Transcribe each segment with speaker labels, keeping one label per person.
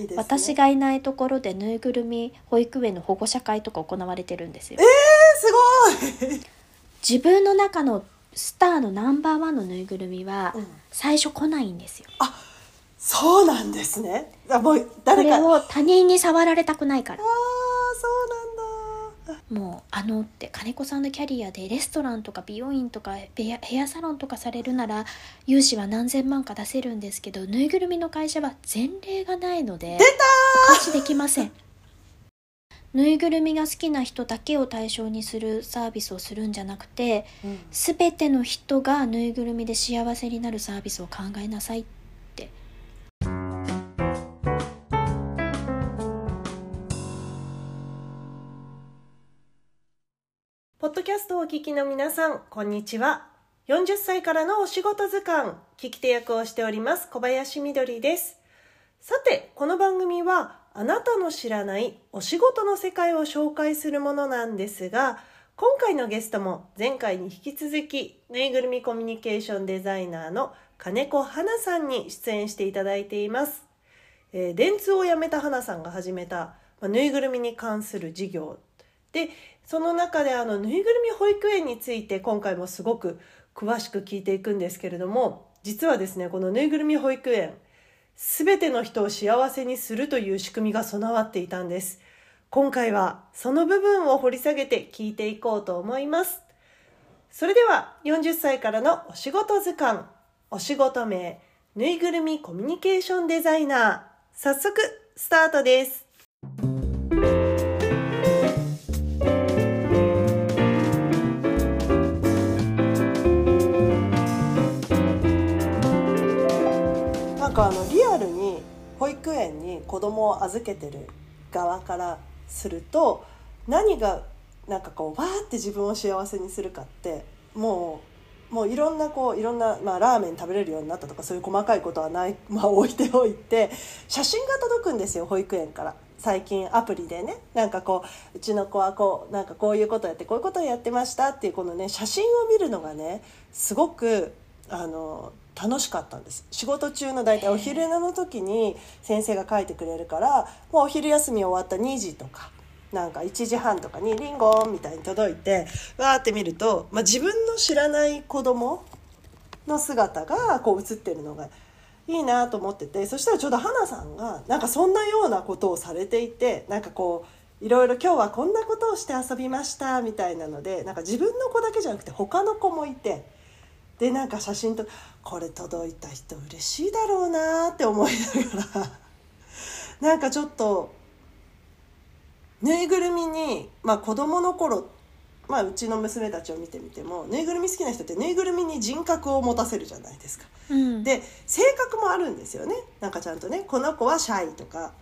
Speaker 1: いいですね。
Speaker 2: 私がいないところでぬいぐるみ保育園の保護者会とか行われてるんですよ。
Speaker 1: えー、すごい、
Speaker 2: 自分の中のスターのナンバーワンのぬいぐるみは
Speaker 1: うん。
Speaker 2: 最初来ないんですよ。
Speaker 1: そうなんですね。あもう
Speaker 2: こ
Speaker 1: 誰か。ああ
Speaker 2: れを他人に触られたくないから。
Speaker 1: そうなんだ
Speaker 2: もうあのって金子さんのキャリアでレストランとか美容院とかヘアヘアサロンとかされるなら融資は何千万か出せるんですけどぬいぐるみの会社は前例がないのでお貸しできません。ぬいぐるみが好きな人だけを対象にするサービスをするんじゃなくて
Speaker 1: うん。
Speaker 2: 全ての人がぬいぐるみで幸せになるサービスを考えなさいって
Speaker 1: ッドキャストをお聞きの皆さん、こんにちは。40歳からのお仕事図鑑、聞き手役をしております、小林みどりです。さて、この番組は、あなたの知らないお仕事の世界を紹介するものなんですが、今回のゲストも前回に引き続き、ぬいぐるみコミュニケーションデザイナーの金子花さんに出演していただいています。えー電通を辞めた花さんが始めた、まあぬいぐるみに関する事業でその中であのぬいぐるみ保育園について今回もすごく詳しく聞いていくんですけれども実はですねこのぬいぐるみ保育園全ての人を幸せにするという仕組みが備わっていたんです。今回はその部分を掘り下げて聞いていこうと思います。それでは40歳からのお仕事図鑑お仕事名ぬいぐるみコミュニケーションデザイナー早速スタートです。かあのリアルに保育園に子供を預けてる側からすると何がなんかこうわーって自分を幸せにするかってもうもういろんなこういろんな、まあ、ラーメン食べれるようになったとかそういう細かいことはない、まあ、置いておいて写真が届くんですよ保育園から。最近アプリでねなんかこううちの子はこうなんかこういうことやってこういうことやってましたっていうこのね写真を見るのがねすごくあの楽しかったんです。仕事中の大体お昼寝の時に先生が書いてくれるからもうお昼休み終わった2時とかなんか1時半とかに「リンゴン」みたいに届いてわーって見ると、まあ、自分の知らない子供の姿がこう映ってるのがいいなと思っててそしたらちょうど花さんがなんかそんなようなことをされていてなんかこういろいろ今日はこんなことをして遊びましたみたいなのでなんか自分の子だけじゃなくて他の子もいてでなんか写真とこれ届いた人嬉しいだろうなって思いながら。なんかちょっとぬいぐるみに、まあ、子供の頃まあ、うちの娘たちを見てみてもぬいぐるみ好きな人ってぬいぐるみに人格を持たせるじゃないですか。
Speaker 2: うん。
Speaker 1: で性格もあるんですよね。なんかちゃんとねこの子はシャイとか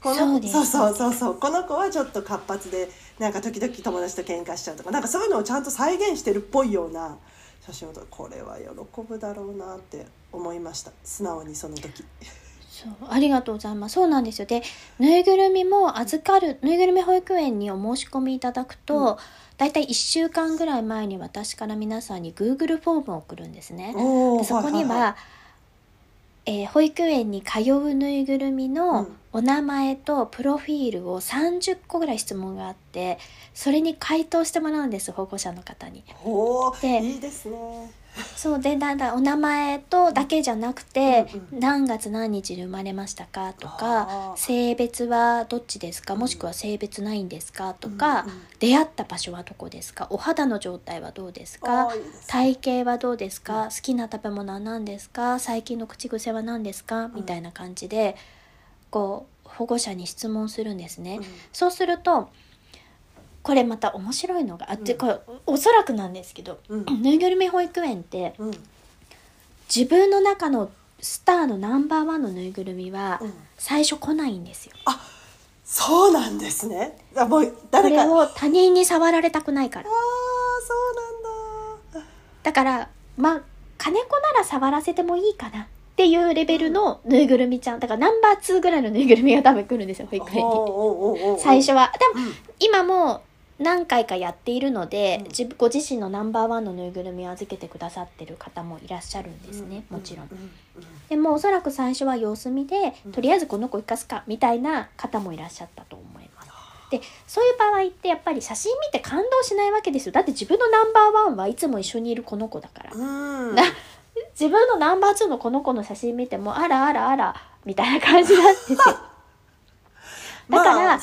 Speaker 1: この
Speaker 2: そう
Speaker 1: そうそうそうこの子はちょっと活発でなんか時々友達と喧嘩しちゃうとかなんかそういうのをちゃんと再現してるっぽいような写真を撮るこれは喜ぶだろうなって思いました。素直にその時。
Speaker 2: そうありがとうございます。そうなんですよ。でぬいぐるみも預かるぬいぐるみ保育園にお申し込みいただくと、
Speaker 1: うん。
Speaker 2: だいたい1週間ぐらい前に私から皆さんに Google フォームを送るんですね。でそこには、
Speaker 1: いい。い
Speaker 2: えー保育園に通うぬいぐるみ
Speaker 1: う
Speaker 2: の
Speaker 1: ん
Speaker 2: お名前とプロフィールを30個ぐらい質問があってそれに回答してもらうんです保護者の方に。で
Speaker 1: いいですね。
Speaker 2: そうでだんだんお名前とだけじゃなくて、
Speaker 1: うんう
Speaker 2: 何月何日に生まれましたかと
Speaker 1: あ
Speaker 2: か
Speaker 1: ー。
Speaker 2: 性別はどっちですかもしくは性別ないんですかとか、
Speaker 1: うんうん。
Speaker 2: 出会った場所はどこですかお肌の状態はどうですか体型はどうですか、好きな食べ物は何ですか最近の口癖は何ですかみたいな感じでこう保護者に質問するんですね。
Speaker 1: うん。
Speaker 2: そうするとこれまた面白いのがあって、
Speaker 1: うん。
Speaker 2: これおそらくなんですけど、
Speaker 1: うん。
Speaker 2: ぬいぐるみ保育園って
Speaker 1: うん。
Speaker 2: 自分の中のスターのナンバーワンのぬいぐるみは
Speaker 1: うん。
Speaker 2: 最初来ないんですよ。
Speaker 1: そうなんですね。あもう
Speaker 2: こ
Speaker 1: 誰か。
Speaker 2: を他人に触られたくないから。
Speaker 1: そうなんだ。
Speaker 2: だからまあ金子なら触らせてもいいかなっていうレベルのぬいぐるみちゃん。だからナンバー2ぐらいのぬいぐるみが多分来るんですよ。保育園に。最初は。でも
Speaker 1: うん。
Speaker 2: 今も何回かやっているので、
Speaker 1: うん。
Speaker 2: ご自身のナンバーワンのぬいぐるみを預けてくださってる方もいらっしゃるんですね、もちろん。でもおそらく最初は様子見で、
Speaker 1: うん。
Speaker 2: とりあえずこの子生かすかみたいな方もいらっしゃったと思います。でそういう場合ってやっぱり写真見て感動しないわけですよ。だって自分のナンバーワンはいつも一緒にいるこの子だから、
Speaker 1: うん。
Speaker 2: な自分のナンバーツーのこの子の写真見てもあらあらあらみたいな感じなんですよ。だから
Speaker 1: まあ、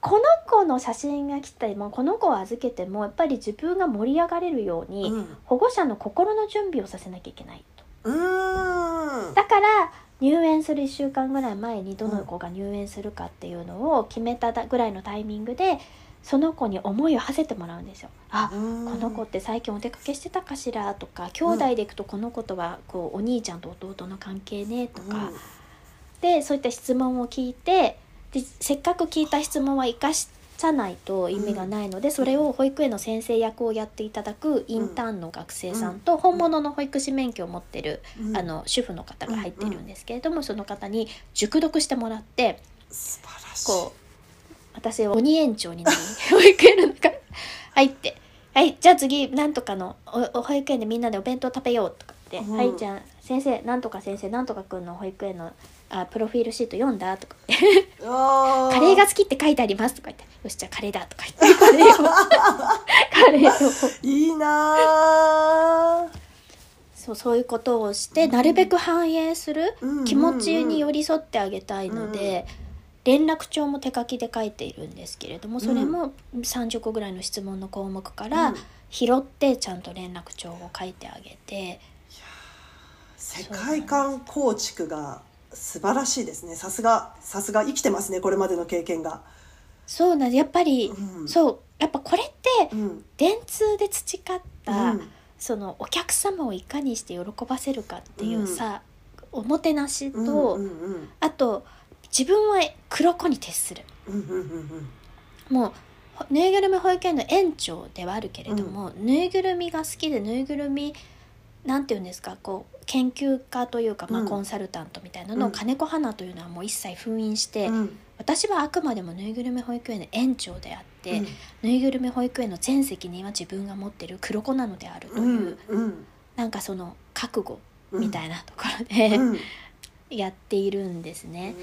Speaker 2: この子の写真が来てもこの子を預けてもやっぱり自分が盛り上がれるように、
Speaker 1: うん。
Speaker 2: 保護者の心の準備をさせなきゃいけないと。だから入園する1週間ぐらい前にどの子が入園するかっていうのを決めたぐらいのタイミングでその子に思いを馳せてもらうんですよ。あ
Speaker 1: うん。
Speaker 2: この子って最近お出かけしてたかしらとか兄弟で行くとこの子とはこうお兄ちゃんと弟の関係ねとか、でそういった質問を聞いてでせっかく聞いた質問は生かさないと意味がないので、それを保育園の先生役をやっていただくインターンの学生さんと本物の保育士免許を持ってる、
Speaker 1: うん。
Speaker 2: あの主婦の方が入ってるんですけれども、その方に熟読してもらって
Speaker 1: 素晴らしい。
Speaker 2: こう私鬼園長になり 保育園の中入って「はいじゃあ次なんとかのおお保育園でみんなでお弁当食べよう」とか言って「
Speaker 1: うん。
Speaker 2: はいじゃあ先生なんとか先生なんとかくんの保育園のあプロフィールシート読んだ?」とか言って「
Speaker 1: カ
Speaker 2: カレーが好きって書いてあります」とか言って「よしじゃあカレーだ」とか言って。カレーを。カレーを
Speaker 1: いいなー。
Speaker 2: そうそういうことをしてなるべく反映する
Speaker 1: うん
Speaker 2: 気持ちに寄り添ってあげたいので、連絡帳も手書きで書いているんですけれどもそれも30個ぐらいの質問の項目から
Speaker 1: うん。
Speaker 2: 拾ってちゃんと連絡帳を書いてあげて。
Speaker 1: 世界観構築が素晴らしいですね。さすがさすが生きてますねこれまでの経験が。
Speaker 2: そうなんやっぱり、
Speaker 1: うん。
Speaker 2: そう。やっぱこれって
Speaker 1: うん。
Speaker 2: 電通で培った、
Speaker 1: うん。
Speaker 2: そのお客様をいかにして喜ばせるかっていうさ、おもてなしと、
Speaker 1: うんうんうん。
Speaker 2: あと自分は黒子に徹する。
Speaker 1: うんうんうん
Speaker 2: もうほぬいぐるみ保育園の園長ではあるけれども、ぬいぐるみが好きでぬいぐるみなんていうんですかこう研究家というか、まあ、
Speaker 1: うん。
Speaker 2: コンサルタントみたいなのを
Speaker 1: うん。
Speaker 2: 金子花というのはもう一切封印して、
Speaker 1: うん。
Speaker 2: 私はあくまでもぬいぐるみ保育園の園長であって、
Speaker 1: うん。
Speaker 2: ぬいぐるみ保育園の全責任は自分が持ってる黒子なのであるという、
Speaker 1: うんうん。
Speaker 2: なんかその覚悟
Speaker 1: うん
Speaker 2: みたいなところで、
Speaker 1: うん。
Speaker 2: やっているんですね。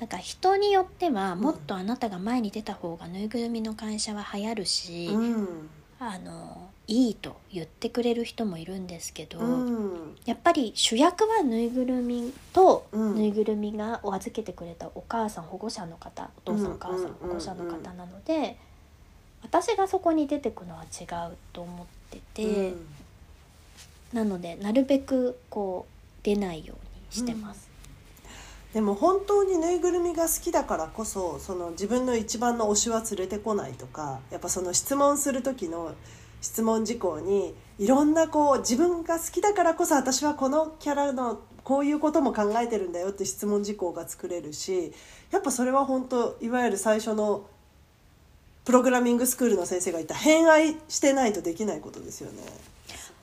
Speaker 2: だから人によっては
Speaker 1: ん。
Speaker 2: もっとあなたが前に出た方がぬいぐるみの会社は流行るし、
Speaker 1: うん。
Speaker 2: あのいいと言ってくれる人もいるんですけど、
Speaker 1: うん。
Speaker 2: やっぱり主役はぬいぐるみと、
Speaker 1: うん。
Speaker 2: ぬいぐるみがお預けてくれたお母さん保護者の方お父さん
Speaker 1: うん。
Speaker 2: お母さん保護者の方なので、私がそこに出てくのは違うと思ってて、なのでなるべくこう出ないようにしてます。
Speaker 1: でも本当にぬいぐるみが好きだからこそその自分の一番の推しは連れてこないとかやっぱその質問する時の質問事項にいろんなこう自分が好きだからこそ私はこのキャラのこういうことも考えてるんだよって質問事項が作れるしやっぱそれは本当いわゆる最初のプログラミングスクールの先生が言った偏愛してないとできないことですよね。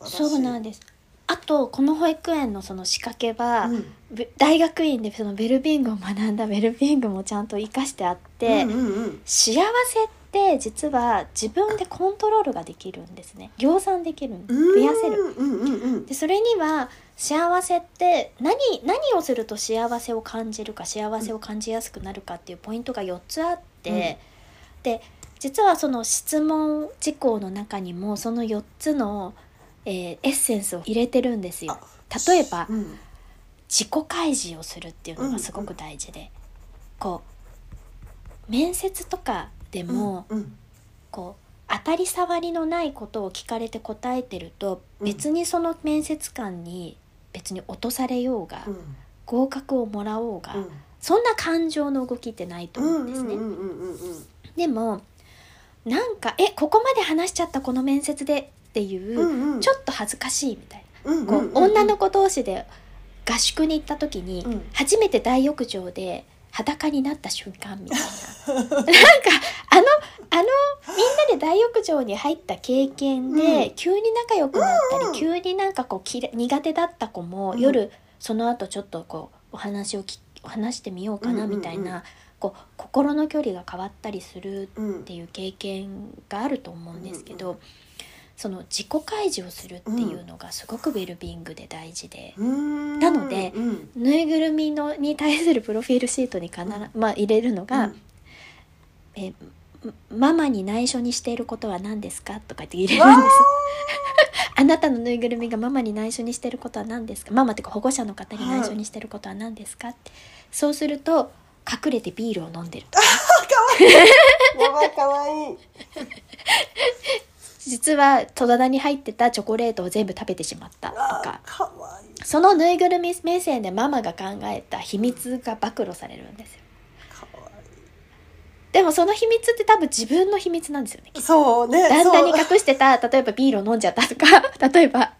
Speaker 2: そうなんですあとこの保育園のその仕掛けは、
Speaker 1: うん。
Speaker 2: べ大学院でそのベルビングを学んだベルビングもちゃんと活かしてあって、
Speaker 1: うんうんうん。
Speaker 2: 幸せって実は自分でコントロールができるんですね。量産できる増やせる。
Speaker 1: うんうんうん
Speaker 2: でそれには幸せって何何をすると幸せを感じるか幸せを感じやすくなるかっていうポイントが4つあって、で実はその質問事項の中にもその4つの、えーエッセンスを入れてるんですよ。例えば
Speaker 1: うん。
Speaker 2: 自己開示をするっていうのがすごく大事で、こう面接とかでも、
Speaker 1: うん
Speaker 2: こう当たり障りのないことを聞かれて答えてると
Speaker 1: うん。
Speaker 2: 別にその面接官に別に落とされようが、
Speaker 1: うん。
Speaker 2: 合格をもらおうが、
Speaker 1: うん。
Speaker 2: そんな感情の動きってないと思うんですね。
Speaker 1: うんうんうんうんうん。
Speaker 2: でもなんか「えここまで話しちゃったこの面接で」っていう、
Speaker 1: うんうん。
Speaker 2: ちょっと恥ずかしいみたいな。
Speaker 1: うんうん
Speaker 2: こう女の子同士で合宿に行った時に、
Speaker 1: うん。
Speaker 2: 初めて大浴場で裸になった瞬間みたいな。なんかあのあのみんなで大浴場に入った経験で、
Speaker 1: うん。
Speaker 2: 急に仲良くなったり、
Speaker 1: うん
Speaker 2: 急になんかこうきれ苦手だった子も、
Speaker 1: うん。
Speaker 2: 夜その後ちょっとこうお話を話してみようかな
Speaker 1: うんうんうん。
Speaker 2: みたいなこう心の距離が変わったりする
Speaker 1: うん。
Speaker 2: っていう経験があると思うんですけど、
Speaker 1: うん
Speaker 2: その自己開示をするっていうのがすごくウェルビングで大事で、
Speaker 1: うん。
Speaker 2: なので
Speaker 1: うん。
Speaker 2: ぬいぐるみのに対するプロフィールシートに必ず、まあ、入れるのが、
Speaker 1: うん。
Speaker 2: えママに内緒にしていることは何ですか?」とかって入れるんです。あなたのぬいぐるみがママに内緒にしてることは何ですか？ママっていうか保護者の方に内緒にしてることは何ですか？ってそうすると隠れてビールを飲んでると
Speaker 1: やばいかわいい
Speaker 2: 実は戸棚に入ってたチョコレートを全部食べてしまったと
Speaker 1: あ
Speaker 2: かそのぬいぐるみ目線でママが考えた秘密が暴露されるんですよ。
Speaker 1: かわ
Speaker 2: でもその秘密って多分自分の秘密なんですよね
Speaker 1: そうね
Speaker 2: 旦那に
Speaker 1: そう
Speaker 2: 隠してた例えばビールを飲んじゃったとか 例えば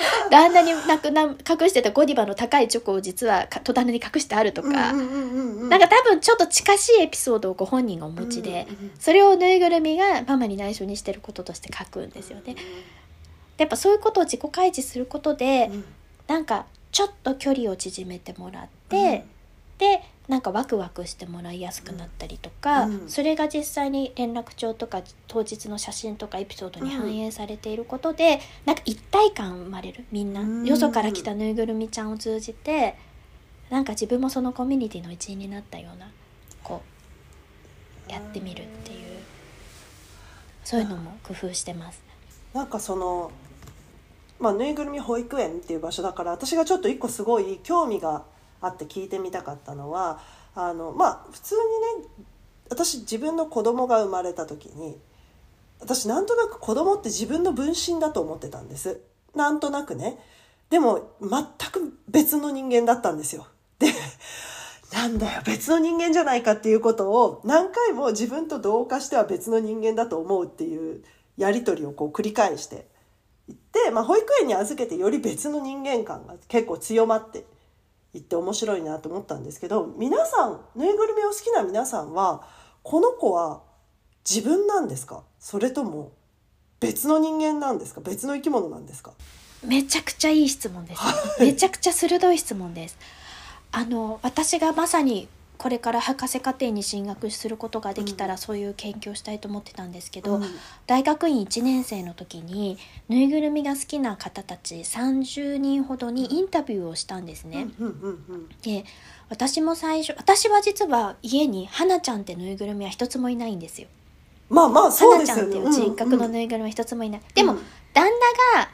Speaker 2: 旦那になくな隠してたゴディバの高いチョコを実はか戸棚に隠してあるとか、
Speaker 1: うんうんうんうんうん
Speaker 2: なんか多分ちょっと近しいエピソードをご本人がお持ちで、
Speaker 1: うんうんうん
Speaker 2: それをぬいぐるみがママに内緒にしてることとして書くんですよね。でやっぱそういうことを自己開示することで、
Speaker 1: うん。
Speaker 2: なんかちょっと距離を縮めてもらって、でなんかワクワクしてもらいやすくなったりとか、
Speaker 1: うん。
Speaker 2: それが実際に連絡帳とか当日の写真とかエピソードに反映されていることで、なんか一体感生まれるみんな、
Speaker 1: うん。
Speaker 2: よそから来たぬいぐるみちゃんを通じてなんか自分もそのコミュニティの一員になったようなこうやってみるっていう。そういうのも工夫してます。
Speaker 1: なんかそのまあぬいぐるみ保育園っていう場所だから私がちょっと一個すごい興味があって聞いてみたかったのはあのまあ普通にね私自分の子供が生まれた時に私なんとなく子供って自分の分身だと思ってたんです。なんとなくね。でも全く別の人間だったんですよ。でなんだよ別の人間じゃないかっていうことを何回も自分と同化しては別の人間だと思うっていうやり取りをこう繰り返していって、まあ、保育園に預けてより別の人間感が結構強まっていって面白いなと思ったんですけど皆さんぬいぐるみを好きな皆さんはこの子は自分なんですか？それとも別の人間なんですか？別の生き物なんですか？
Speaker 2: めちゃくちゃいい質問です。めちゃくちゃ鋭い質問です。あの私がまさにこれから博士課程に進学することができたら、
Speaker 1: うん
Speaker 2: そういう研究をしたいと思ってたんですけど、
Speaker 1: うん
Speaker 2: 大学院1年生の時にぬいぐるみが好きな方たち30人ほどにインタビューをしたんですね。
Speaker 1: うんうんうん
Speaker 2: で私も最初私は実は家に花ちゃんってぬいぐるみは一つもいないんですよ。
Speaker 1: まあまあそう
Speaker 2: 花ちゃん
Speaker 1: ですよね
Speaker 2: っていう人格の
Speaker 1: うん
Speaker 2: ぬいぐるみは一つもいない。でも、
Speaker 1: うん
Speaker 2: 旦那が、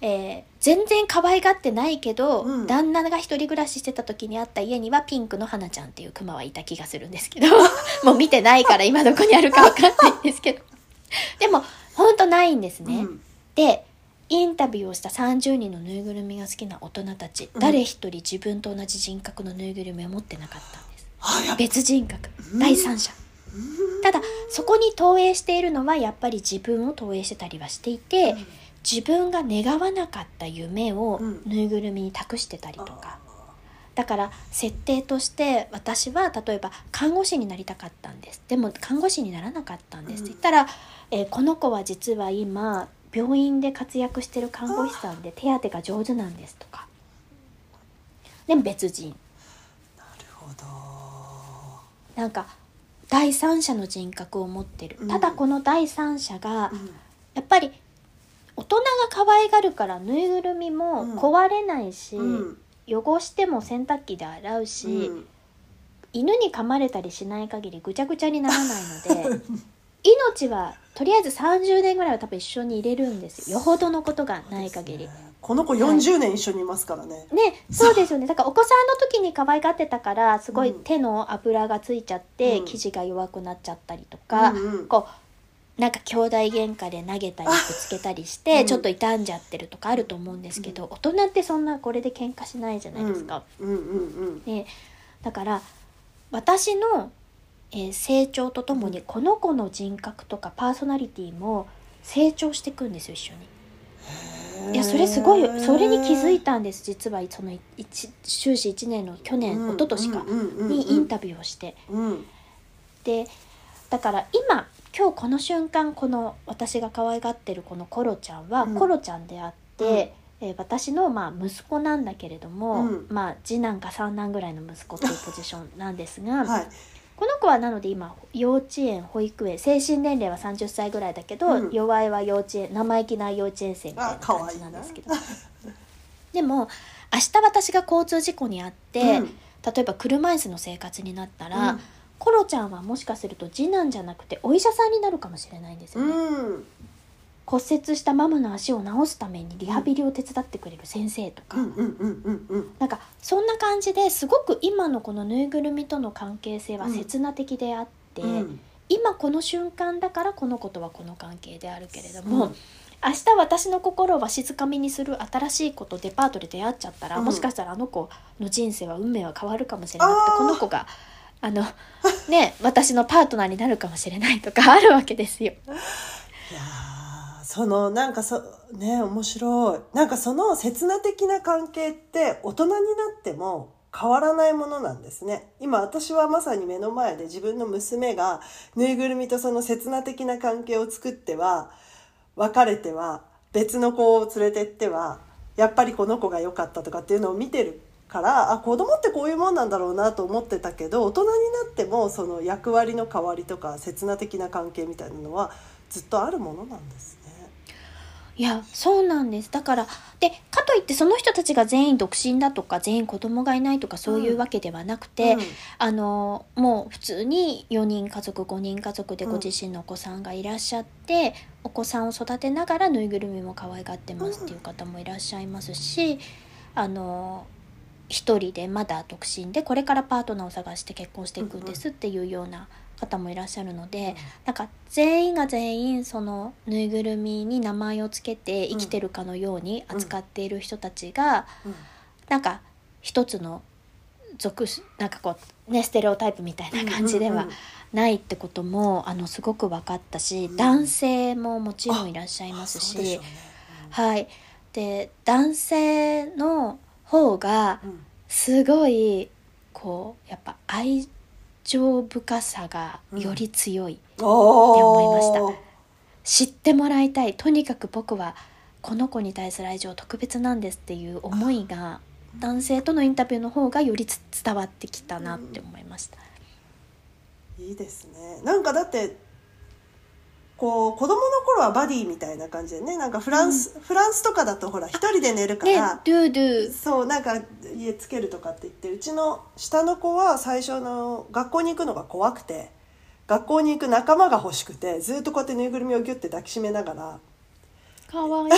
Speaker 2: えー全然可愛がってないけど、
Speaker 1: うん。
Speaker 2: 旦那が一人暮らししてた時にあった家にはピンクの花ちゃんっていうクマはいた気がするんですけど もう見てないから今どこにあるかわかんないんですけど。でもほんとないんですね。
Speaker 1: うん。
Speaker 2: でインタビューをした30人のぬいぐるみが好きな大人たち、
Speaker 1: うん。
Speaker 2: 誰一人自分と同じ人格のぬいぐるみを持ってなかったんです。
Speaker 1: あやっぱ
Speaker 2: 別人格。
Speaker 1: うん。
Speaker 2: 第三者。ただそこに投影しているのはやっぱり自分を投影してたりはしていて、自分が願わなかった夢を
Speaker 1: うん。
Speaker 2: ぬいぐるみに託してたりとか、だから設定として私は例えば看護師になりたかったんです。でも看護師にならなかったんです、
Speaker 1: うん。
Speaker 2: って言ったら、えーこの子は実は今病院で活躍してる看護師さんで手当てが上手なんですとか。でも別人。
Speaker 1: なるほど。
Speaker 2: なんか第三者の人格を持ってる、
Speaker 1: うん。
Speaker 2: ただこの第三者が
Speaker 1: うん。
Speaker 2: やっぱり大人が可愛がるからぬいぐるみも
Speaker 1: うん。
Speaker 2: 壊れないし、
Speaker 1: うん。
Speaker 2: 汚しても洗濯機で洗うし、
Speaker 1: うん。
Speaker 2: 犬に噛まれたりしない限りぐちゃぐちゃにならないので 命はとりあえず30年ぐらいは多分一緒に入れるんですよ。よほどのことがない限り。
Speaker 1: この子40年一緒にいますからね、
Speaker 2: ね、そうですよね。だからお子さんの時に可愛がってたからすごい
Speaker 1: うん。
Speaker 2: 手の油がついちゃって、
Speaker 1: うん。
Speaker 2: 生地が弱くなっちゃったりとか、
Speaker 1: うんうん。
Speaker 2: こうなんか兄弟喧嘩で投げたりぶつけたりして、
Speaker 1: うん。
Speaker 2: ちょっと傷んじゃってるとかあると思うんですけど、大人ってそんなこれで喧嘩しないじゃないですか。でだから私の、えー成長とともにこの子の人格とかパーソナリティも成長していくんですよ一緒に。
Speaker 1: うん
Speaker 2: いやそれすごいそれに気づいたんです実はその一修士1年の去年、一昨年かにインタビューをして。
Speaker 1: うん。
Speaker 2: でだから今今日この瞬間この私が可愛がってるこのコロちゃんは
Speaker 1: うん。
Speaker 2: コロちゃんであって、えー私のまあ息子なんだけれども、
Speaker 1: うん。
Speaker 2: まあ次男か三男ぐらいの息子っていうポジションなんですが、
Speaker 1: はい。
Speaker 2: この子はなので今幼稚園保育園精神年齢は30歳ぐらいだけど、
Speaker 1: うん。
Speaker 2: 弱いは幼稚園生意気な幼稚園生みたいな感じ
Speaker 1: なん
Speaker 2: なですけど。でも明日私が交通事故に遭って、
Speaker 1: うん。
Speaker 2: 例えば車椅子の生活になったら、
Speaker 1: うん
Speaker 2: コロちゃんはもしかすると次男じゃなくてお医者さんになるかもしれないんですよね、
Speaker 1: うん。
Speaker 2: 骨折したママの足を治すためにリハビリを手伝ってくれる先生とか、なんかそんな感じですごく今のこのぬいぐるみとの関係性は刹那的であって、
Speaker 1: うん。
Speaker 2: 今この瞬間だからこの子とはこの関係であるけれども、
Speaker 1: うん。
Speaker 2: 明日私の心をわしづかみにする新しい子とデパートで出会っちゃったら、
Speaker 1: うん。
Speaker 2: もしかしたらあの子の人生は運命は変わるかもしれなくてこの子があの ね私のパートナーになるかもしれないとか あるわけですよ。
Speaker 1: いやそのなんかそね面白いなんかその刹那的な関係って大人になっても変わらないものなんですね今私はまさに目の前で自分の娘がぬいぐるみとその刹那的な関係を作っては別れては別の子を連れてってはやっぱりこの子が良かったとかっていうのを見てるからあ子供ってこういうもんなんだろうなと思ってたけど大人になってもその役割の変わりとか刹那的な関係みたいなのはずっとあるものなんですね。
Speaker 2: いやそうなんです。だからでかといってその人たちが全員独身だとか全員子供がいないとかそういうわけではなくて、
Speaker 1: うん。
Speaker 2: あのもう普通に4人家族5人家族で
Speaker 1: うん。
Speaker 2: ご自身のお子さんがいらっしゃって、お子さんを育てながらぬいぐるみも可愛がってますっていう方もいらっしゃいますし、あの一人でまだ独身でこれからパートナーを探して結婚していくんですっていうような方もいらっしゃるので、なんか全員が全員そのぬいぐるみに名前をつけて生きてるかのように扱っている人たちが、
Speaker 1: うん。
Speaker 2: なんか一つの属しなんかこうねステレオタイプみたいな感じではないってこともあのすごく分かったし、
Speaker 1: うん。
Speaker 2: 男性ももちろんいらっしゃいます
Speaker 1: し
Speaker 2: はい。で男性の方が
Speaker 1: うん。
Speaker 2: すごいこうやっぱ愛情深さがより強い、って思いま知ってもらいたい。とにかく僕はこの子に対する愛情特別なんですっていう思いが男性とのインタビューの方がよりつ伝わってきたなって思いました。
Speaker 1: いいですね。なんかだってこう子供の頃はバディみたいな感じでね。なんかフランス、フランスとかだとほら一人で寝るか
Speaker 2: で
Speaker 1: ら、
Speaker 2: ドゥドゥ。
Speaker 1: そうなんか家つけるとかって言ってうちの下の子は最初の学校に行くのが怖くて学校に行く仲間が欲しくてずっとこうやってぬいぐるみをギュッて抱きしめながら
Speaker 2: かわいい。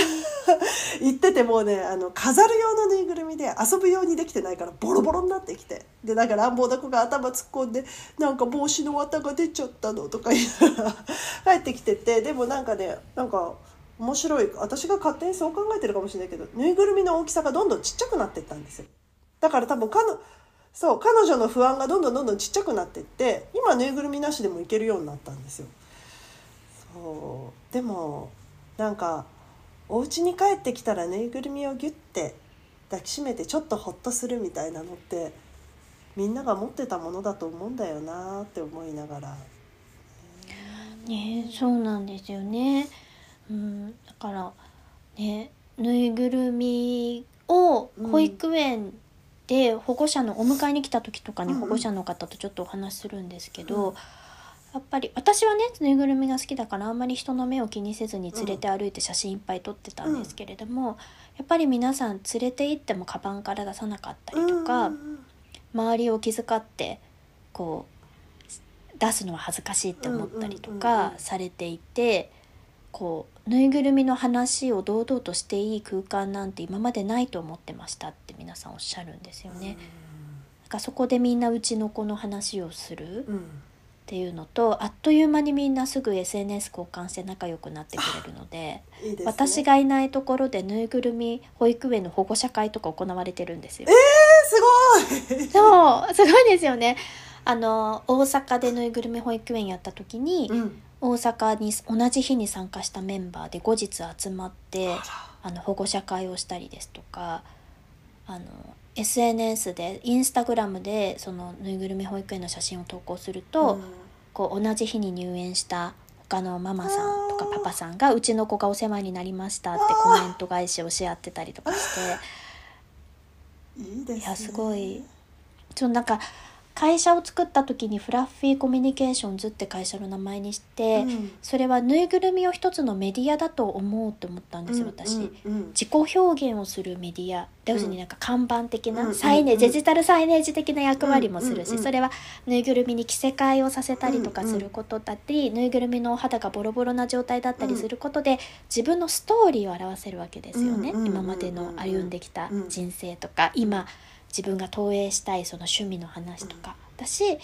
Speaker 1: 行っててもうねあの飾る用のぬいぐるみで遊ぶようにできてないからボロボロになってきて。でなんか乱暴な子が頭突っ込んでなんか帽子の綿が出ちゃったのとか言いながら 帰ってきてて。でもなんかねなんか面白い。私が勝手にそう考えてるかもしれないけどぬいぐるみの大きさがどんどんちっちゃくなってったんですよ。だから多分彼女そう彼女の不安がどんどんどんどんちっちゃくなってって今ぬいぐるみなしでもいけるようになったんですよ。そう。でもなんかお家に帰ってきたらぬいぐるみをギュッて抱きしめてちょっとホッとするみたいなのってみんなが持ってたものだと思うんだよなって思いながら。
Speaker 2: ねそうなんですよね。うん、だからねぬいぐるみを保育園で保護者のお迎えに来た時とかに保護者の方とちょっとお話しするんですけど、
Speaker 1: うん
Speaker 2: やっぱり私はねぬいぐるみが好きだからあんまり人の目を気にせずに連れて歩いて写真いっぱい撮ってたんですけれども、やっぱり皆さん連れて行ってもカバンから出さなかったりとか、
Speaker 1: うんうん
Speaker 2: 周りを気遣ってこう出すのは恥ずかしいって思ったりと
Speaker 1: うんうんうん
Speaker 2: か
Speaker 1: うん。
Speaker 2: されていてこうぬいぐるみの話を堂々としていい空間なんて今までないと思ってましたって皆さんおっしゃるんですよね。なんかそこでみんなうちの子の話をするっ
Speaker 1: うん
Speaker 2: ていうのとあっという間にみんなすぐ SNS 交換して仲良くなってくれるので
Speaker 1: ね。
Speaker 2: 私がいないところでぬいぐるみ保育園の保護者会とか行われてるんですよ。
Speaker 1: えーすごい。
Speaker 2: そうすごいですよね。あの大阪でぬいぐるみ保育園やった時に、
Speaker 1: うん。
Speaker 2: 大阪に同じ日に参加したメンバーで後日集まって
Speaker 1: あ
Speaker 2: の保護者会をしたりですとかあの SNS でインスタグラムでそのぬいぐるみ保育園の写真を投稿すると、
Speaker 1: うん
Speaker 2: こう同じ日に入園した他のママさんとかパパさんが「うちの子がお世話になりました」ってコメント返しをし合ってたりとかして。いやすごい。ちょなんか会社を作った時にフラッフィーコミュニケーションズって会社の名前にして、
Speaker 1: うん。
Speaker 2: それはぬいぐるみを一つのメディアだと思うと思ったんですよ私。
Speaker 1: うんうん。
Speaker 2: 自己表現をするメディア。要するになんか看板的
Speaker 1: うんう
Speaker 2: なんサイネー
Speaker 1: うん。
Speaker 2: ジデジタルサイネージ的な役割もする
Speaker 1: うんうん
Speaker 2: しそれはぬいぐるみに着せ替えをさせたりとかすることだったりぬいぐるみのお肌がボロボロな状態だったりすることで自分のストーリーを表せるわけですよね。
Speaker 1: うんうん
Speaker 2: 今までの歩んできた人生とか今自分が投影したいその趣味の話とかだし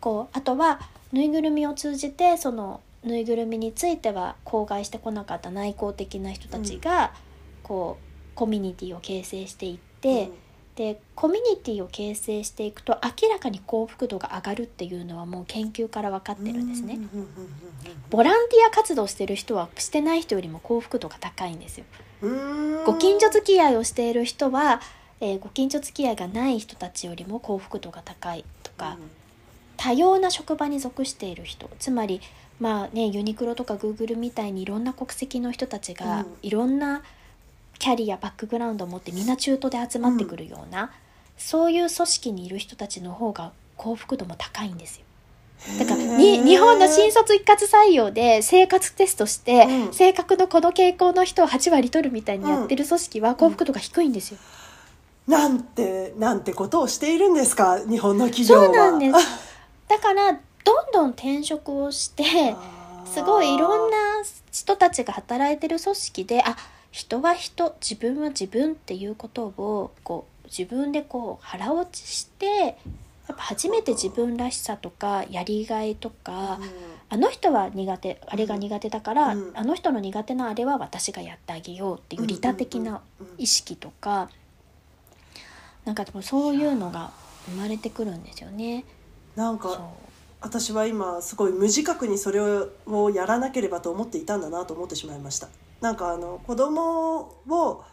Speaker 2: こうあとはぬいぐるみを通じてそのぬいぐるみについては口外してこなかった内向的な人たちが、こうコミュニティを形成していって、でコミュニティを形成していくと明らかに幸福度が上がるっていうのはもう研究から分かってるんですね。ボランティア活動してる人はしてない人よりも幸福度が高いんですよ。ご近所付き合いをしている人は、えーご近所付き合いがない人たちよりも幸福度が高いとか、多様な職場に属している人つまりまあねユニクロとかグーグルみたいにいろんな国籍の人たちが、
Speaker 1: うん。
Speaker 2: いろんなキャリアバックグラウンドを持ってみんな中途で集まってくるような、そういう組織にいる人たちの方が幸福度も高いんですよ。だからに日本の新卒一括採用で生活テストして、
Speaker 1: うん。
Speaker 2: 性格のこの傾向の人を8割取るみたいにやってる組織は幸福度が低いんですよ。
Speaker 1: なんてなんてことをしているんですか？日本の企業は。
Speaker 2: そうなんです。だからどんどん転職をしてすごいいろんな人たちが働いてる組織であ人は人自分は自分っていうことをこう自分でこう腹落ちしてやっぱ初めて自分らしさとかやりがいとか、あの人は苦手あれが苦手だから、
Speaker 1: うん。
Speaker 2: あの人の苦手なあれは私がやってあげようっていう利他的な意識とか、なんかでもそういうのが生まれてくるんですよね。
Speaker 1: なんか私は今すごい無自覚にそれをやらなければと思っていたんだなと思ってしまいました。なんかあの子供を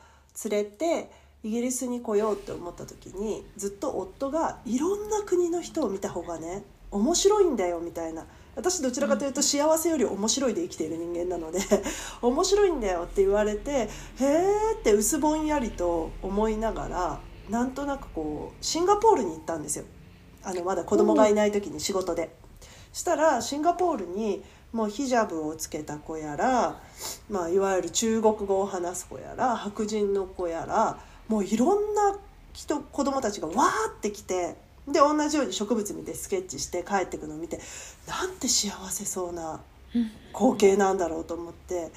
Speaker 1: 連れてイギリスに来ようって思った時にずっと夫がいろんな国の人を見た方がね面白いんだよみたいな。私どちらかというと幸せより面白いで生きている人間なので面白いんだよって言われてへーって薄ぼんやりと思いながらなんとなくこうシンガポールに行ったんですよあのまだ子供がいない時に仕事で。したらシンガポールにもうヒジャブをつけた子やら、まあ、いわゆる中国語を話す子やら白人の子やらもういろんな人子供たちがわーって来てで同じように植物見てスケッチして帰ってくのを見てなんて幸せそうな光景なんだろうと思って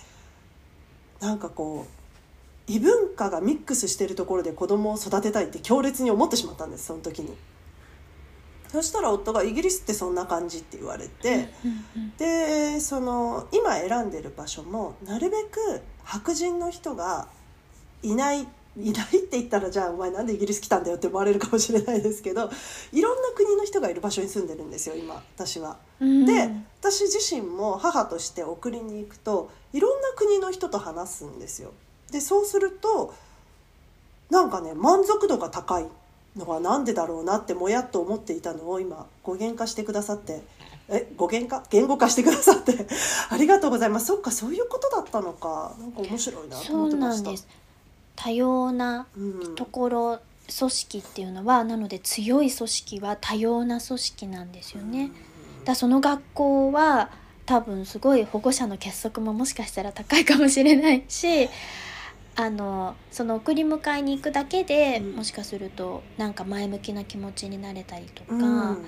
Speaker 1: なんかこう異文化がミックスしてるところで子供を育てたいって強烈に思ってしまったんですその時に。そしたら夫が「イギリスってそんな感じ」って言われて。でその今選んでる場所もなるべく白人の人がいないいないって言ったらじゃあお前なんでイギリス来たんだよって思われるかもしれないですけどいろんな国の人がいる場所に住んでるんですよ今私は。
Speaker 2: うん
Speaker 1: で私自身も母として送りに行くといろんな国の人と話すんですよ。でそうするとなんかね満足度が高いのはなんでだろうなってもやっと思っていたのを今語源化してくださってえ語源化？言語化してくださって ありがとうございます。そっかそういうことだったのか。なんか面白いなと思ってました。
Speaker 2: なんです。多様な
Speaker 1: うん。
Speaker 2: ところ組織っていうのはなので強い組織は多様な組織なんですよね。だその学校は多分すごい保護者の結束ももしかしたら高いかもしれないしあのその送り迎えに行くだけで、
Speaker 1: うん。
Speaker 2: もしかするとなんか前向きな気持ちになれたりとか、
Speaker 1: うん。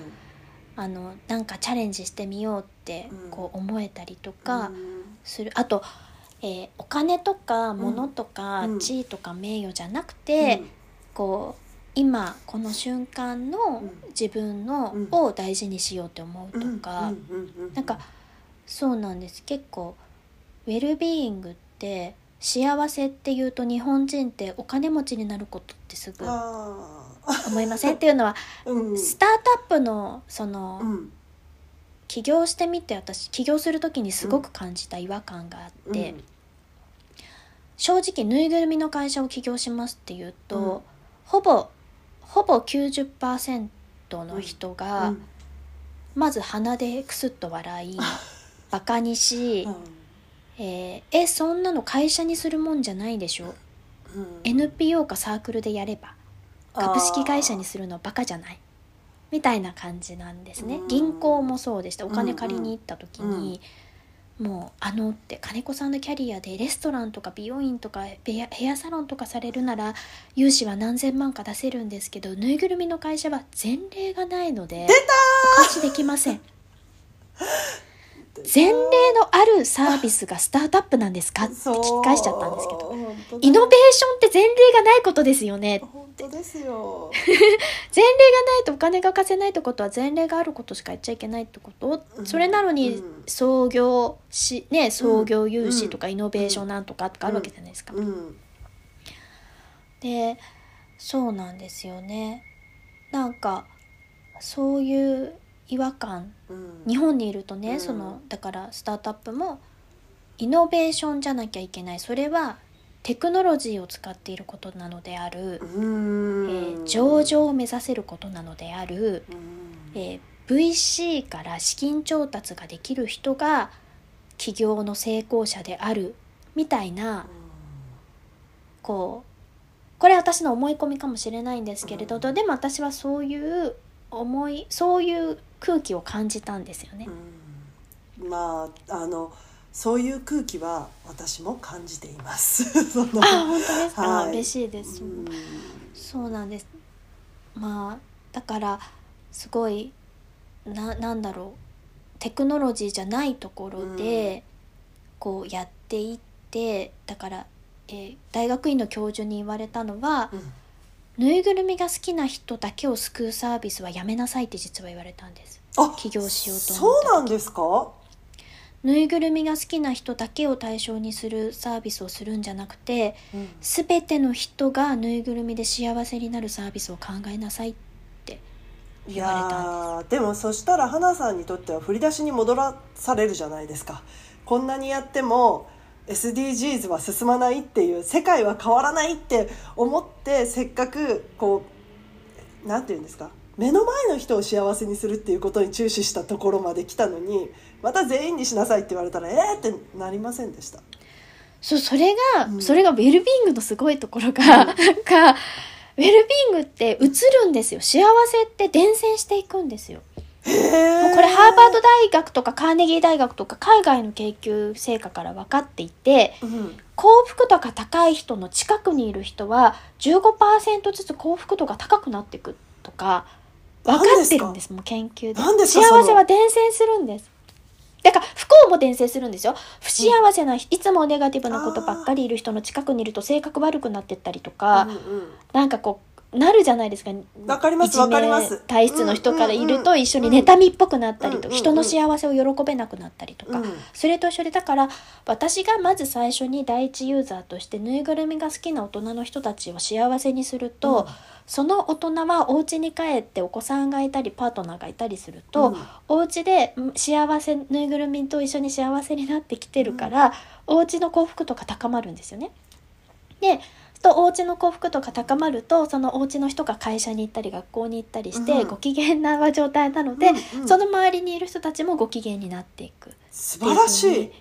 Speaker 2: あのなんかチャレンジしてみようって
Speaker 1: うん。
Speaker 2: こう思えたりとか
Speaker 1: うん。
Speaker 2: する、あと、えーお金とか物とか
Speaker 1: うん。
Speaker 2: 地位とか名誉じゃなくて、こう今この瞬間の
Speaker 1: うん。
Speaker 2: 自分の、
Speaker 1: うん。
Speaker 2: を大事にしようって思うとか、
Speaker 1: うん。うん。うん。うん。
Speaker 2: なんかそうなんです。結構ウェルビーイングって幸せっていうと日本人ってお金持ちになることってすぐ
Speaker 1: あ
Speaker 2: 思いませんっていうのは
Speaker 1: ー うん。
Speaker 2: スタートアップのその、
Speaker 1: うん。
Speaker 2: 起業してみて私起業する時にすごく感じた違和感があって、
Speaker 1: うん。
Speaker 2: 正直ぬいぐるみの会社を起業しますっていうと、
Speaker 1: うん。
Speaker 2: ほぼほぼ90%の人が、
Speaker 1: うん。
Speaker 2: まず鼻でクスッと笑い バカにし、
Speaker 1: うん
Speaker 2: えーえそんなの会社にするもんじゃないでしょ？
Speaker 1: うん。
Speaker 2: NPO かサークルでやれば株式会社にするのバカじゃない？みたいな感じなんですね。
Speaker 1: うん。
Speaker 2: 銀行もそうでした。お金借りに行った時に、もうあのって金子さんのキャリアでレストランとか美容院とかヘアヘアサロンとかされるなら融資は何千万か出せるんですけどぬいぐるみの会社は前例がないのでお貸しできません 前例のあるサービスがスタートアップなんですか？って聞き返しちゃったんですけど。
Speaker 1: ど
Speaker 2: イノベーションって前例がないことですよね。
Speaker 1: 本当ですよ。
Speaker 2: 前例がないとお金が貸せないってことは前例があることしかやっちゃいけないってこと、
Speaker 1: うん。
Speaker 2: それなのに
Speaker 1: うん。
Speaker 2: 創業しね創業融資とかイノベーションなんとかとかあるわけじゃないですか。
Speaker 1: うん。
Speaker 2: でそうなんですよね。なんかそういう違和感。
Speaker 1: うん。
Speaker 2: 日本にいるとね、
Speaker 1: うん。
Speaker 2: そのだからスタートアップもイノベーションじゃなきゃいけない。それはテクノロジーを使っていることなのである、
Speaker 1: うん。
Speaker 2: えー上場を目指せることなのである、
Speaker 1: うん。
Speaker 2: えー VC から資金調達ができる人が起業の成功者である。みたいなこうこれ私の思い込みかもしれないんですけれど、
Speaker 1: うん。
Speaker 2: でも私はそういう思いそういう空気を感じたんですよね。
Speaker 1: うん。まああのそういう空気は私も感じています。
Speaker 2: あ本当ですか、
Speaker 1: はい。
Speaker 2: 嬉しいです、
Speaker 1: うん。
Speaker 2: そうなんです。まあだからすごいななんだろう。テクノロジーじゃないところで、こうやっていってだから、えー大学院の教授に言われたのは、
Speaker 1: うん
Speaker 2: ぬいぐるみが好きな人だけを救うサービスはやめなさいって実は言われたんです。
Speaker 1: あ
Speaker 2: 起業しようと
Speaker 1: そうなんですか？
Speaker 2: ぬいぐるみが好きな人だけを対象にするサービスをするんじゃなくて
Speaker 1: うん。
Speaker 2: 全ての人がぬいぐるみで幸せになるサービスを考えなさいって
Speaker 1: い
Speaker 2: 言われたん
Speaker 1: やーでもそしたら花さんにとっては振り出しに戻らされるじゃないですか。こんなにやっても SDGs は進まないっていう世界は変わらないって思ってせっかくこうなんて言うんですか目の前の人を幸せにするっていうことに注視したところまで来たのにまた全員にしなさいって言われたらえーってなりませんでした。
Speaker 2: そうそれが、
Speaker 1: うん。
Speaker 2: それがウェルビーイングのすごいところが、なん。かウェルビーイングって映るんですよ。幸せって伝染していくんですよこれハーバード大学とかカーネギー大学とか海外の研究成果から分かっていて
Speaker 1: うん。
Speaker 2: 幸福度が高い人の近くにいる人は15%ずつ幸福度が高くなっていくとか分かってるんですもう研究で。幸せは伝染するんです。だから不幸も伝染するんですよ。不幸せな、いつもネガティブなことばっかりいる人の近くにいると性格悪くなってったりとか、
Speaker 1: うんうん。
Speaker 2: なんかこうなるじゃないですか。
Speaker 1: わかりますわかります。
Speaker 2: 体質の人からいる
Speaker 1: うんうんうん
Speaker 2: と一緒に妬みっぽくなったりと
Speaker 1: うんうんうん
Speaker 2: か人の幸せを喜べなくなったりとか
Speaker 1: うん。
Speaker 2: それと一緒でだから私がまず最初に第一ユーザーとしてぬいぐるみが好きな大人の人たちを幸せにすると、
Speaker 1: うん。
Speaker 2: その大人はお家に帰ってお子さんがいたりパートナーがいたりすると、
Speaker 1: うん。
Speaker 2: お家でうん幸せぬいぐるみと一緒に幸せになってきてるから、お家の幸福度が高まるんですよね。でとお家の幸福度が高まるとそのお家の人が会社に行ったり学校に行ったりして、
Speaker 1: うん。
Speaker 2: ご機嫌な状態なので、
Speaker 1: うんうん。
Speaker 2: その周りにいる人たちもご機嫌になっていく。
Speaker 1: 素晴らしい。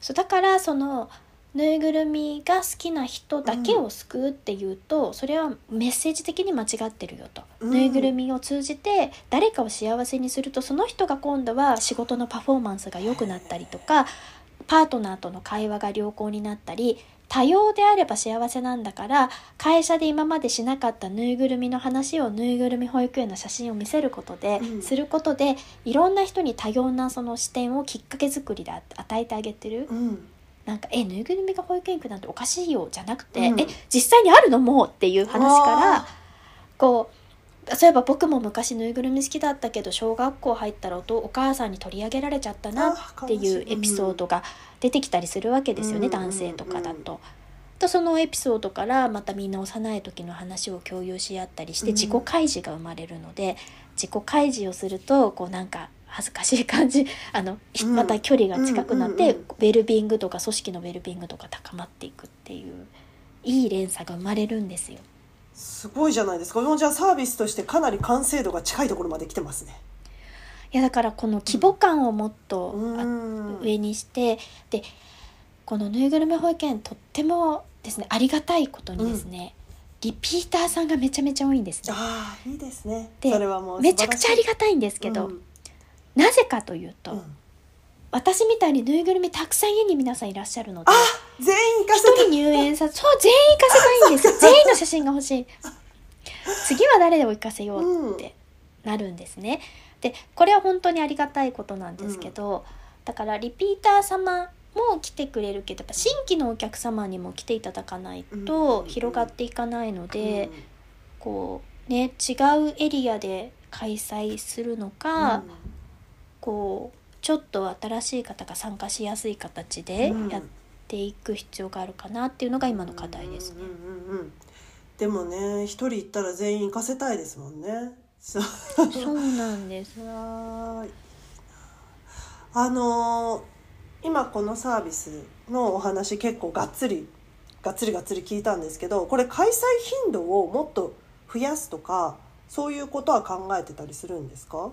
Speaker 2: そうだからそのぬいぐるみが好きな人だけを救うっていうと、それはメッセージ的に間違ってるよと、
Speaker 1: うん。
Speaker 2: ぬいぐるみを通じて誰かを幸せにするとその人が今度は仕事のパフォーマンスが良くなったりとかパートナーとの会話が良好になったり多様であれば幸せなんだから会社で今までしなかったぬいぐるみの話をぬいぐるみ保育園の写真を見せることで、
Speaker 1: うん。
Speaker 2: することでいろんな人に多様なその視点をきっかけ作りで与えてあげてる。
Speaker 1: うん。
Speaker 2: なんか「えぬいぐるみが保育園行くなんておかしいよ」じゃなくて「
Speaker 1: うん。
Speaker 2: え実際にあるのもう」っていう話からこうそういえば僕も昔ぬいぐるみ好きだったけど小学校入ったらおとお母さんに取り上げられちゃったなっていうエピソードが出てきたりするわけですよね、
Speaker 1: うん
Speaker 2: 男性とかだと。とそのエピソードからまたみんな幼い時の話を共有し合ったりして
Speaker 1: うん
Speaker 2: 自己開示が生まれるので、自己開示をするとこうなんか恥ずかしい感じ あの、また距離が近くなって、
Speaker 1: うんうんうん
Speaker 2: ウェルビングとか組織のウェルビングとか高まっていくっていういい連鎖が生まれるんですよ。
Speaker 1: すごいじゃないですか。じゃあサービスとしてかなり完成度が近いところまで来てますね。
Speaker 2: いやだからこの規模感をもっと、上にしてでこのぬいぐるみ保育園とってもですねありがたいことにですね、リピーターさんがめちゃめちゃ多いんですね。
Speaker 1: ああいいですね。
Speaker 2: で
Speaker 1: それはもう
Speaker 2: めちゃくちゃあり
Speaker 1: が
Speaker 2: がたいんですけど、
Speaker 1: うん。
Speaker 2: なぜかというと、
Speaker 1: うん。
Speaker 2: 私みたいにぬいぐるみたくさん家に皆さんいらっしゃるので
Speaker 1: あ全員行
Speaker 2: 人入園さ そう全員行かせたいんです。よ 全員の写真が欲しい。次は誰でも行かせようってなるんですね。でこれは本当にありがたいことなんですけど、だからリピーター様も来てくれるけどやっぱ新規のお客様にも来ていただかないと
Speaker 1: うん。
Speaker 2: 広がっていかないので、
Speaker 1: うん。
Speaker 2: こうね違うエリアで開催するのか、こうちょっと新しい方が参加しやすい形で
Speaker 1: うん。
Speaker 2: やっていく必要があるかなっていうのが今の課題ですね。
Speaker 1: うんうんうんうん。でもね一人行ったら全員行かせたいですもんねそう
Speaker 2: そうなんです。
Speaker 1: あのー今このサービスのお話結構がっつりがっつりがっつり聞いたんですけどこれ開催頻度をもっと増やすとかそういうことは考えてたりするんですか？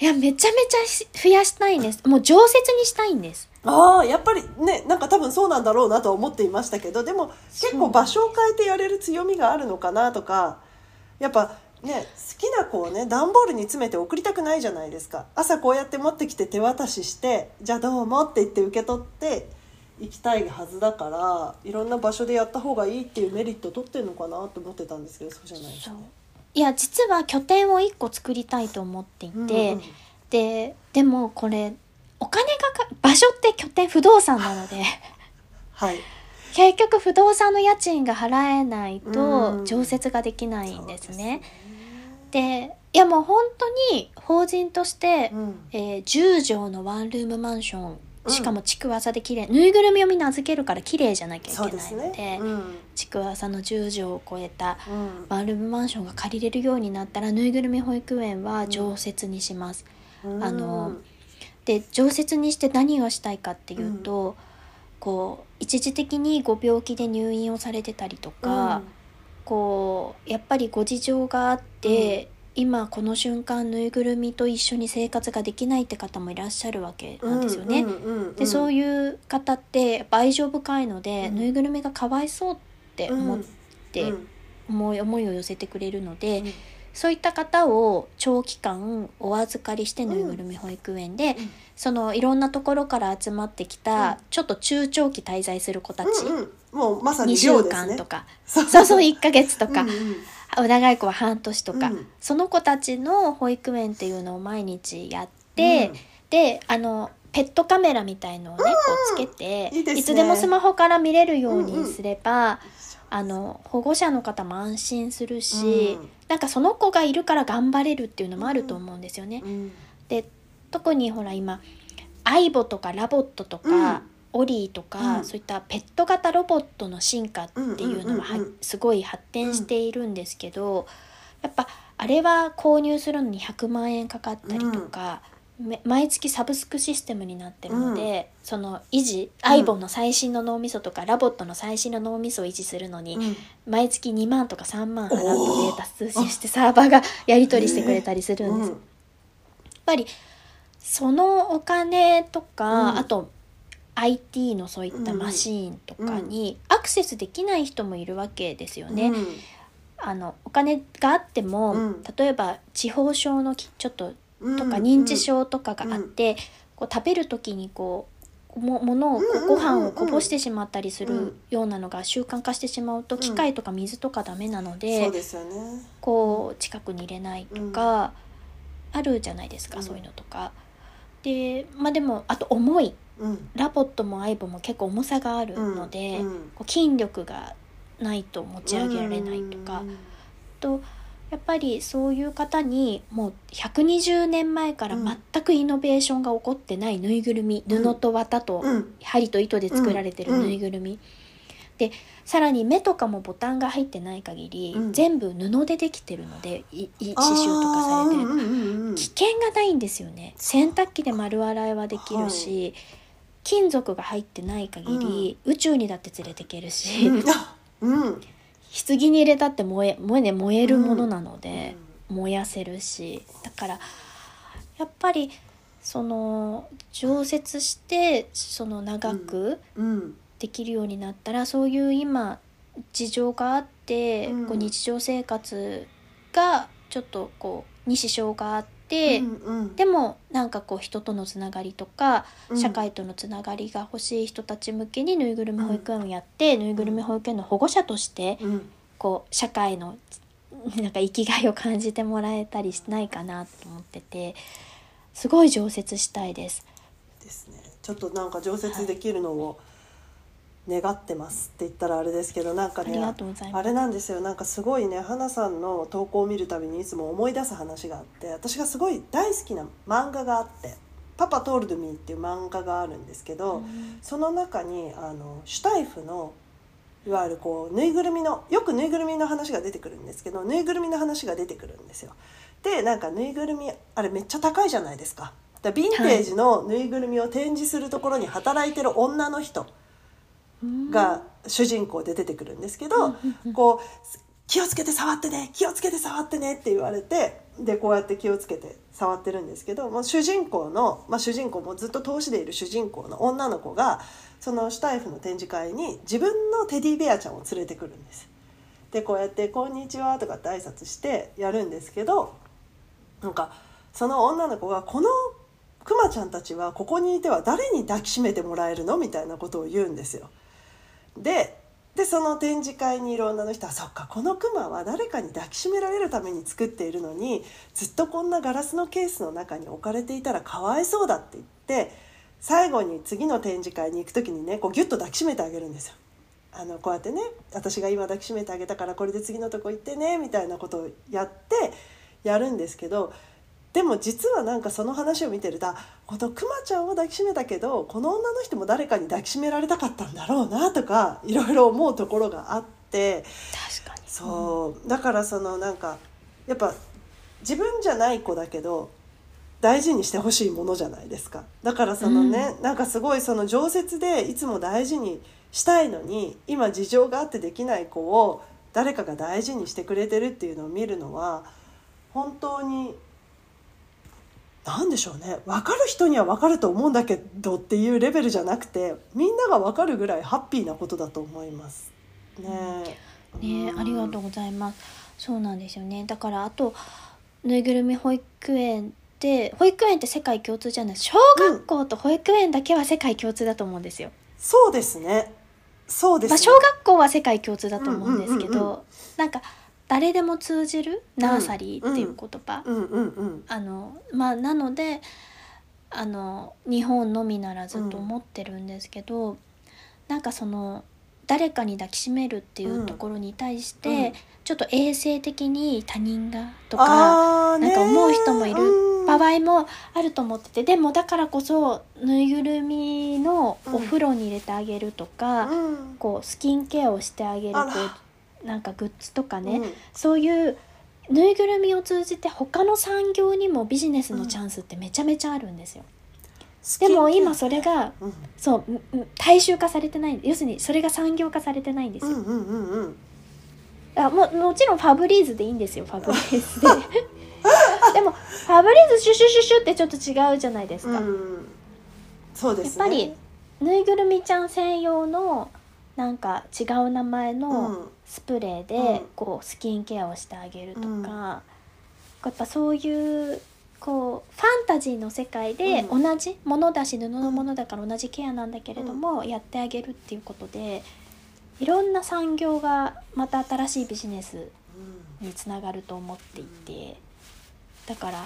Speaker 2: いやめちゃめちゃし増やしたいんです。もう常設にしたいんです。
Speaker 1: ああやっぱりねなんか多分そうなんだろうなとは思っていましたけどでも結構場所を変えてやれる強みがあるのかなとかやっぱね好きな子をね段ボールに詰めて送りたくないじゃないですか。朝こうやって持ってきて手渡しして「じゃあどうも」って言って受け取って行きたいはずだからいろんな場所でやった方がいいっていうメリットを取ってるのかなと思ってたんですけどそうじゃないですね。
Speaker 2: いや実は拠点を1個作りたいと思っていて、
Speaker 1: うんうん
Speaker 2: ででもこれお金がか場所って拠点不動産なので。
Speaker 1: はい。
Speaker 2: 結局不動産の家賃が払えない
Speaker 1: うん。
Speaker 2: と常設ができないんですね。
Speaker 1: そう
Speaker 2: でいやもう本当に法人として、
Speaker 1: うん。
Speaker 2: えー10畳のワンルームマンション
Speaker 1: うん。
Speaker 2: しかも築浅で綺麗ぬいぐるみをみんな預けるから綺麗じゃなきゃいけないので
Speaker 1: うん。
Speaker 2: 築浅の10畳を超えた
Speaker 1: うん。
Speaker 2: ワンルームマンションが借りれるようになったらぬいぐるみ保育園は常設にします。あので常設にして何をしたいかっていうと、こう一時的にご病気で入院をされてたりとか、こうやっぱりご事情があって、今この瞬間ぬいぐるみと一緒に生活ができないって方もいらっしゃるわけなんですよね。でそう
Speaker 1: い
Speaker 2: いう方ってやっぱ愛情深いので、
Speaker 1: うん。
Speaker 2: ぬいぐるみがかわいそうって思って、
Speaker 1: うん。
Speaker 2: 思い思いを寄せてくれるので、
Speaker 1: うん
Speaker 2: そういった方を長期間お預かりしてぬいぐるみ保育園で、
Speaker 1: うん。
Speaker 2: そのいろんなところから集まってきた、
Speaker 1: うん。
Speaker 2: ちょっと中長期滞在する子たち、
Speaker 1: うんうん、もうまさに
Speaker 2: 2週間とか、
Speaker 1: そ
Speaker 2: そうそう。1ヶ月とか、
Speaker 1: うんうん。
Speaker 2: お長い子は半年とか、
Speaker 1: うん。
Speaker 2: その子たちの保育園っていうのを毎日やって、であのペットカメラみたいのをね、こうつけて
Speaker 1: いい
Speaker 2: つでもスマホから見れるように
Speaker 1: うんうん。
Speaker 2: すれば、あの保護者の方も安心するし、
Speaker 1: うん
Speaker 2: なんかその子がいるから頑張れるっていうのもあると思うんですよね。
Speaker 1: うん。
Speaker 2: で特にほら今 aibo とか LOVOT とか、
Speaker 1: うん。
Speaker 2: オリーとか、
Speaker 1: うん。
Speaker 2: そういったペット型ロボットの進化っていうのはは
Speaker 1: うんうんうんうん。
Speaker 2: すごい発展しているんですけど、やっぱあれは購入するのに100万円かかったりとか、め毎月サブスクシステムになってるので、その維持 aibo の最新の脳みそとか、 LOVOT の最新の脳みそを維持するのに、
Speaker 1: うん。
Speaker 2: 毎月2万とか3万払ってデ
Speaker 1: おー。
Speaker 2: ータ通信してサーバーがやり取りしてくれたりするんです。
Speaker 1: うん。
Speaker 2: やっぱりそのお金とか、
Speaker 1: うん。
Speaker 2: あと IT のそういったマシーンとかにアクセスできない人もいるわけですよね。
Speaker 1: うん。
Speaker 2: あのお金があっても、
Speaker 1: うん。
Speaker 2: 例えば地方症のきちょっと
Speaker 1: うん
Speaker 2: とか認知症とかがあって、こう食べる時にこうもものをご飯をこぼしてしまったりする
Speaker 1: うん。
Speaker 2: ようなのが習慣化してしまうと
Speaker 1: ん
Speaker 2: 機械とか水とかダメなので、こう近くに入れないとか、あるじゃないですか、
Speaker 1: うん。
Speaker 2: そういうのとか。でまあでもあと重い。
Speaker 1: うん。
Speaker 2: LOVOT も aibo も結構重さがあるので、
Speaker 1: うん。
Speaker 2: こう筋力がないと持ち上げられないとか、とやっぱりそういう方にもう120年前から全くイノベーションが起こってないぬいぐるみ、
Speaker 1: うん。
Speaker 2: 布と綿と
Speaker 1: うん。
Speaker 2: 針と糸で作られてるぬいぐるみ、でさらに目とかもボタンが入ってない限り、
Speaker 1: うん。
Speaker 2: 全部布でできてるのでいい刺繍とかされてる、
Speaker 1: うんうんうんうん。
Speaker 2: 危険がないんですよね。洗濯機で丸洗いはできるし、金属が入ってない限り、宇宙にだって連れてけるし、
Speaker 1: うん
Speaker 2: 棺に入れたって燃え燃え,、ね、燃えるものなので、燃やせるし。だからやっぱりその常設してその長く
Speaker 1: うん。
Speaker 2: できるようになったら、そういう今事情があって、
Speaker 1: うん。
Speaker 2: こう日常生活がちょっとこうに支障があって、
Speaker 1: うんうん。
Speaker 2: でもなんかこう人とのつながりとか
Speaker 1: うん。
Speaker 2: 社会とのつながりが欲しい人たち向けにぬいぐるみ保育園をやって、ぬいぐるみ保育園の保護者として
Speaker 1: うん。
Speaker 2: こう社会の なんか生きがいを感じてもらえたりしないかなと思っててすごい常設したいです。
Speaker 1: ですね。ちょっとなんか常設できるのを願ってますって言ったらあれですけどなんかね
Speaker 2: あ
Speaker 1: れなんですよなんかすごいね花さんの投稿を見るたびにいつも思い出す話があって私がすごい大好きな漫画があって「パパトールドミー」っていう漫画があるんですけど、
Speaker 2: うん
Speaker 1: その中にあのシュタイフのいわゆるこうぬいぐるみのよくぬいぐるみの話が出てくるんですけどぬいぐるみの話が出てくるんですよ。でなんかぬいぐるみあれめっちゃ高いじゃないですか。だヴィンテージのぬいぐるみを展示するところに働いてる女の人が主人公で出てくるんですけど、こう気をつけて触ってね気をつけて触ってねって言われてでこうやって気をつけて触ってるんですけどもう主人公の、まあ、主人公もずっと投資でいる主人公の女の子がそのシュタイフの展示会に自分のテディベアちゃんを連れてくるんです。でこうやって「こんにちは」とかって挨拶してやるんですけどなんかその女の子が「このクマちゃんたちはここにいては誰に抱きしめてもらえるの?」みたいなことを言うんですよ。ででその展示会にいる女の人は「そっかこのクマは誰かに抱きしめられるために作っているのにずっとこんなガラスのケースの中に置かれていたらかわいそうだ」って言って最後に次の展示会に行く時にねこうギュッと抱きしめてあげるんですよ。あのこうやってね私が今抱きしめてあげたからこれで次のとこ行ってねみたいなことをやってやるんですけどでも実はなんかその話を見てるとあこのクマちゃんを抱きしめたけどこの女の人も誰かに抱きしめられたかったんだろうなとかいろいろ思うところがあって
Speaker 2: 確かに。
Speaker 1: そう。だからそのなんかやっぱ自分じゃない子だけど大事にしてほしいものじゃないですか。だからそのね、なんかすごいその常設でいつも大事にしたいのに今事情があってできない子を誰かが大事にしてくれてるっていうのを見るのは本当に何でしょうね。分かる人には分かると思うんだけどっていうレベルじゃなくてみんなが分かるぐらいハッピーなことだと思います。ね。え
Speaker 2: ねありがとうございます。そうなんですよね。だからあとぬいぐるみ保育園って保育園って世界共通じゃない。小学校と保育園だけは世界共通だと思うんですよ、
Speaker 1: そうですね。そうです
Speaker 2: まあ、
Speaker 1: ね。
Speaker 2: 小学校は世界共通だと思うんですけど、
Speaker 1: うんうんうんう
Speaker 2: なんか誰でも通じるナーサリーっていう言葉、
Speaker 1: うんうんうん。
Speaker 2: あのまあなのであの日本のみならずと思ってるんですけど、なんかその誰かに抱きしめるっていうところに対して、
Speaker 1: うん。うん
Speaker 2: ちょっと衛生的に他人がとかなんか思う人もいる
Speaker 1: うん。
Speaker 2: 場合もあると思っててでもだからこそぬいぐるみのお風呂に入れてあげるとか、
Speaker 1: うん。
Speaker 2: こうスキンケアをしてあげるこ
Speaker 1: あら。
Speaker 2: うなんかグッズとかね、
Speaker 1: うん
Speaker 2: そういうぬいぐるみを通じて他の産業にもビジネスのチャンスってめちゃめちゃあるんですよ。でも今それが
Speaker 1: うん
Speaker 2: そううんうん大衆化されてない要するにそれが産業化されてないんですよ。
Speaker 1: うんうんうんうん。
Speaker 2: あももちろんファブリーズでいいんですよファブリーズで。でもファブリーズシュシュシュシュってちょっと違うじゃないですか。
Speaker 1: うんそうですね。
Speaker 2: やっぱりぬいぐるみちゃん専用のなんか違う名前の、
Speaker 1: うん。
Speaker 2: スプレー
Speaker 1: うん。
Speaker 2: でこうスキンケアをしてあげるとか、
Speaker 1: うん。
Speaker 2: やっぱそういうこうファンタジーの世界で
Speaker 1: う
Speaker 2: 同じものだし布のものだから同じケアなんだけれども、やってあげるっていうことでいろんな産業がまた新しいビジネスにつながると思っていてだから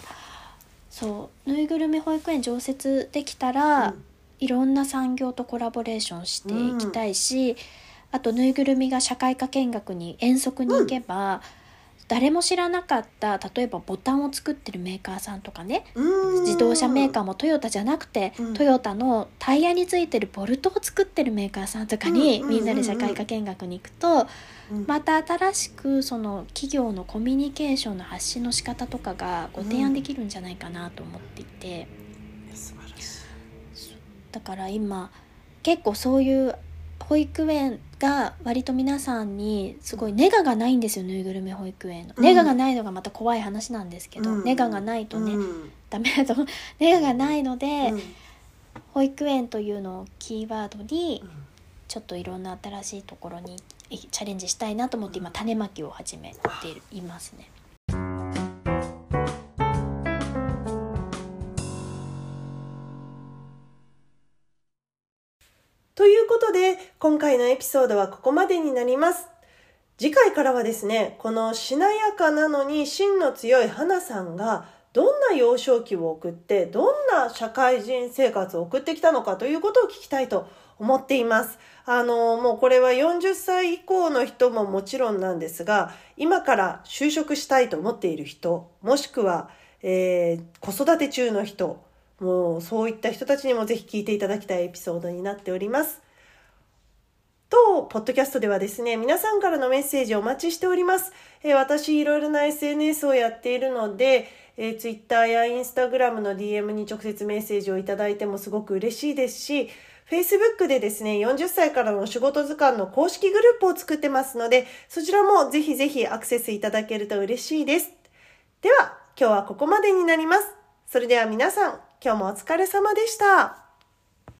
Speaker 2: そうぬいぐるみ保育園常設できたら、
Speaker 1: うん
Speaker 2: いろんな産業とコラボレーションしていきたいし、あとぬいぐるみが社会科見学に遠足に行けば、誰も知らなかった例えばボタンを作ってるメーカーさんとかね。
Speaker 1: うん。
Speaker 2: 自動車メーカーもトヨタじゃなくて、
Speaker 1: うん。
Speaker 2: トヨタのタイヤについてるボルトを作ってるメーカーさんとかに、
Speaker 1: うんうんうんうん。
Speaker 2: みんなで社会科見学に行くと
Speaker 1: うん。
Speaker 2: また新しくその企業のコミュニケーションの発信の仕方とかがご提案できるんじゃないかなと思っていて。だから今結構そういう保育園が割と皆さんにすごいネガがないんですよぬいぐるみ保育園の。
Speaker 1: うん。
Speaker 2: ネガがないのがまた怖い話なんですけど、
Speaker 1: うん。
Speaker 2: ネガがないとね、
Speaker 1: うん。
Speaker 2: ダメだとネガ がないので、
Speaker 1: うん。
Speaker 2: 保育園というのをキーワードに
Speaker 1: うん。
Speaker 2: ちょっといろんな新しいところにえチャレンジしたいなと思って今種まきを始めていますね。
Speaker 1: ことで、今回のエピソードはここまでになります。次回からはですね、このしなやかなのに芯の強い花さんが、どんな幼少期を送って、どんな社会人生活を送ってきたのかということを聞きたいと思っています。あの、もうこれは40歳以降の人ももちろんなんですが、今から就職したいと思っている人、もしくは、えー子育て中の人、もうそういった人たちにもぜひ聞いていただきたいエピソードになっております。と、ポッドキャストではですね、皆さんからのメッセージお待ちしております。えー私、いろいろな SNS をやっているので、えー、Twitter や Instagram の DM に直接メッセージをいただいてもすごく嬉しいですし、Facebook でですね、40歳からの仕事図鑑の公式グループを作ってますので、そちらもぜひぜひアクセスいただけると嬉しいです。では、今日はここまでになります。それでは皆さん、今日もお疲れ様でした。